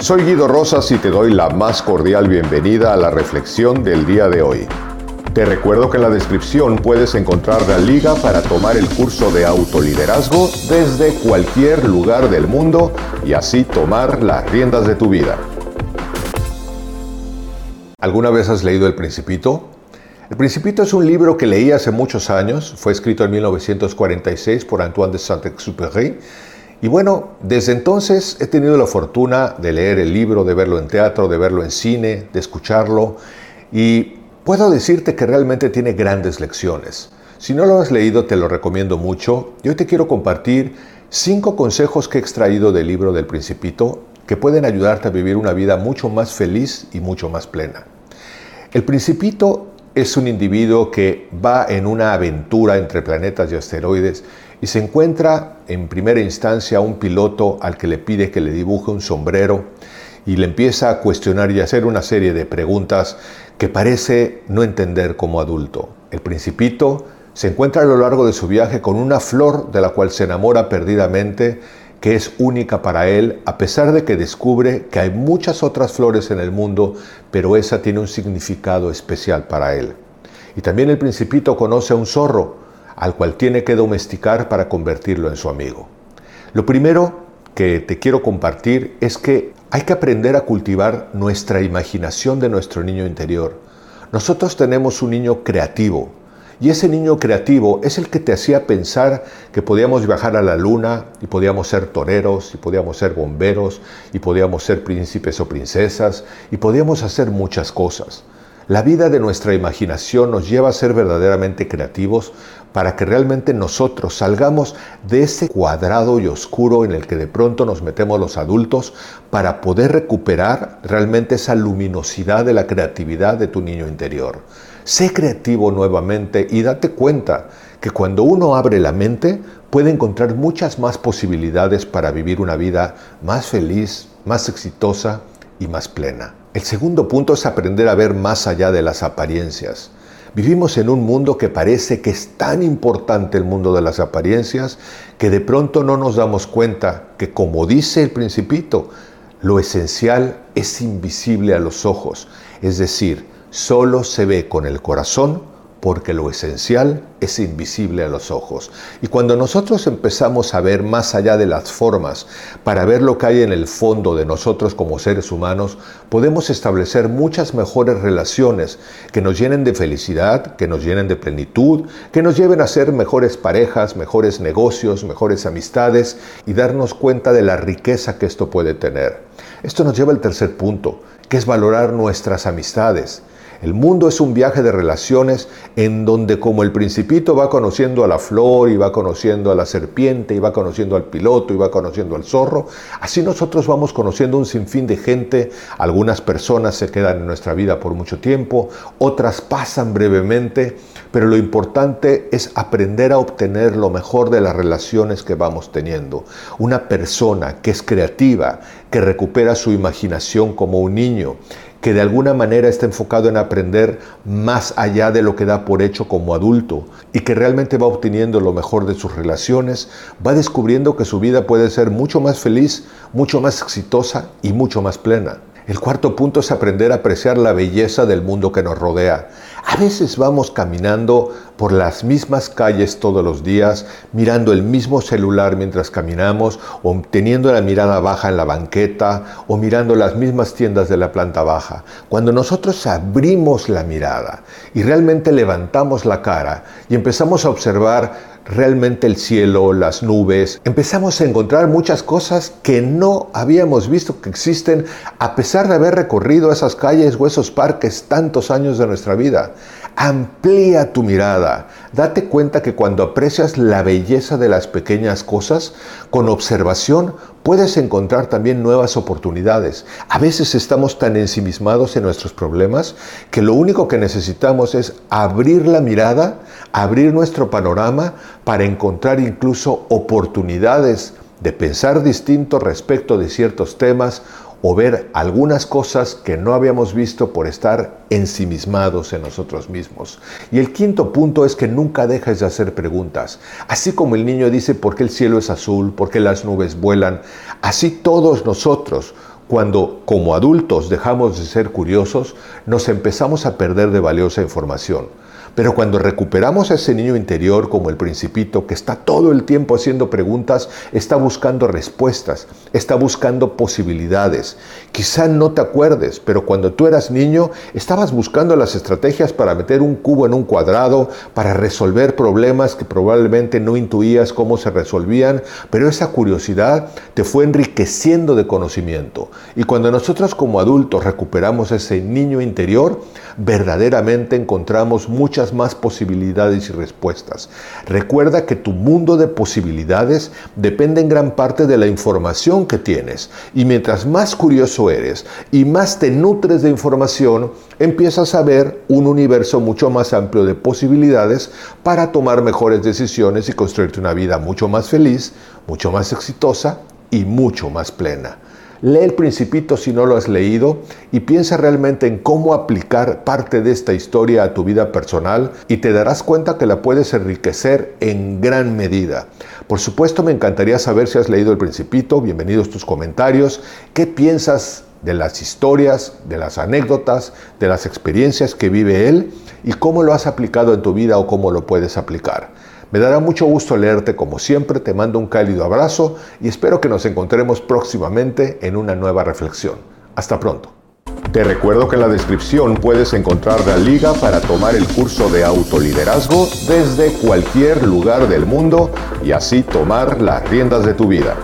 Soy Guido Rosas y te doy la más cordial bienvenida a la reflexión del día de hoy. Te recuerdo que en la descripción puedes encontrar la liga para tomar el curso de autoliderazgo desde cualquier lugar del mundo y así tomar las riendas de tu vida. ¿Alguna vez has leído El Principito? El Principito es un libro que leí hace muchos años, fue escrito en 1946 por Antoine de Saint-Exupéry y bueno, desde entonces he tenido la fortuna de leer el libro, de verlo en teatro, de verlo en cine, de escucharlo y puedo decirte que realmente tiene grandes lecciones. Si no lo has leído te lo recomiendo mucho y hoy te quiero compartir cinco consejos que he extraído del libro del Principito que pueden ayudarte a vivir una vida mucho más feliz y mucho más plena. El Principito es un individuo que va en una aventura entre planetas y asteroides y se encuentra en primera instancia un piloto al que le pide que le dibuje un sombrero y le empieza a cuestionar y a hacer una serie de preguntas que parece no entender como adulto. El principito se encuentra a lo largo de su viaje con una flor de la cual se enamora perdidamente, que es única para él, a pesar de que descubre que hay muchas otras flores en el mundo, pero esa tiene un significado especial para él. Y también el principito conoce a un zorro, al cual tiene que domesticar para convertirlo en su amigo. Lo primero que te quiero compartir es que hay que aprender a cultivar nuestra imaginación de nuestro niño interior. Nosotros tenemos un niño creativo y ese niño creativo es el que te hacía pensar que podíamos viajar a la luna y podíamos ser toreros y podíamos ser bomberos y podíamos ser príncipes o princesas y podíamos hacer muchas cosas. La vida de nuestra imaginación nos lleva a ser verdaderamente creativos para que realmente nosotros salgamos de ese cuadrado y oscuro en el que de pronto nos metemos los adultos para poder recuperar realmente esa luminosidad de la creatividad de tu niño interior. Sé creativo nuevamente y date cuenta que cuando uno abre la mente puede encontrar muchas más posibilidades para vivir una vida más feliz, más exitosa y más plena. El segundo punto es aprender a ver más allá de las apariencias. Vivimos en un mundo que parece que es tan importante el mundo de las apariencias que de pronto no nos damos cuenta que como dice el principito, lo esencial es invisible a los ojos, es decir, solo se ve con el corazón porque lo esencial es invisible a los ojos. Y cuando nosotros empezamos a ver más allá de las formas, para ver lo que hay en el fondo de nosotros como seres humanos, podemos establecer muchas mejores relaciones que nos llenen de felicidad, que nos llenen de plenitud, que nos lleven a ser mejores parejas, mejores negocios, mejores amistades y darnos cuenta de la riqueza que esto puede tener. Esto nos lleva al tercer punto, que es valorar nuestras amistades. El mundo es un viaje de relaciones en donde como el principito va conociendo a la flor y va conociendo a la serpiente y va conociendo al piloto y va conociendo al zorro, así nosotros vamos conociendo un sinfín de gente, algunas personas se quedan en nuestra vida por mucho tiempo, otras pasan brevemente, pero lo importante es aprender a obtener lo mejor de las relaciones que vamos teniendo. Una persona que es creativa, que recupera su imaginación como un niño, que de alguna manera está enfocado en aprender más allá de lo que da por hecho como adulto y que realmente va obteniendo lo mejor de sus relaciones, va descubriendo que su vida puede ser mucho más feliz, mucho más exitosa y mucho más plena. El cuarto punto es aprender a apreciar la belleza del mundo que nos rodea. A veces vamos caminando por las mismas calles todos los días, mirando el mismo celular mientras caminamos, o teniendo la mirada baja en la banqueta, o mirando las mismas tiendas de la planta baja. Cuando nosotros abrimos la mirada y realmente levantamos la cara y empezamos a observar realmente el cielo, las nubes. Empezamos a encontrar muchas cosas que no habíamos visto que existen a pesar de haber recorrido esas calles o esos parques tantos años de nuestra vida. Amplía tu mirada. Date cuenta que cuando aprecias la belleza de las pequeñas cosas, con observación puedes encontrar también nuevas oportunidades. A veces estamos tan ensimismados en nuestros problemas que lo único que necesitamos es abrir la mirada, abrir nuestro panorama para encontrar incluso oportunidades de pensar distinto respecto de ciertos temas o ver algunas cosas que no habíamos visto por estar ensimismados en nosotros mismos. Y el quinto punto es que nunca dejes de hacer preguntas. Así como el niño dice por qué el cielo es azul, por qué las nubes vuelan, así todos nosotros Cuando como adultos dejamos de ser curiosos, nos empezamos a perder de valiosa información. Pero cuando recuperamos a ese niño interior como el principito que está todo el tiempo haciendo preguntas, está buscando respuestas, está buscando posibilidades. Quizá no te acuerdes, pero cuando tú eras niño estabas buscando las estrategias para meter un cubo en un cuadrado, para resolver problemas que probablemente no intuías cómo se resolvían, pero esa curiosidad te fue enriqueciendo de conocimiento. Y cuando nosotros como adultos recuperamos ese niño interior, verdaderamente encontramos más posibilidades y respuestas. Recuerda que tu mundo de posibilidades depende en gran parte de la información que tienes. Y mientras más curioso eres y más te nutres de información, empiezas a ver un universo mucho más amplio de posibilidades para tomar mejores decisiones y construirte una vida mucho más feliz, mucho más exitosa y mucho más plena. Lee el principito si no lo has leído y piensa realmente en cómo aplicar parte de esta historia a tu vida personal y te darás cuenta que la puedes enriquecer en gran medida. Por supuesto me encantaría saber si has leído el principito, bienvenidos tus comentarios, qué piensas de las historias, de las anécdotas, de las experiencias que vive él y cómo lo has aplicado en tu vida o cómo lo puedes aplicar. Me dará mucho gusto leerte como siempre, te mando un cálido abrazo y espero que nos encontremos próximamente en una nueva reflexión. Hasta pronto. Te recuerdo que en la descripción puedes encontrar la liga para tomar el curso de autoliderazgo desde cualquier lugar del mundo y así tomar las riendas de tu vida.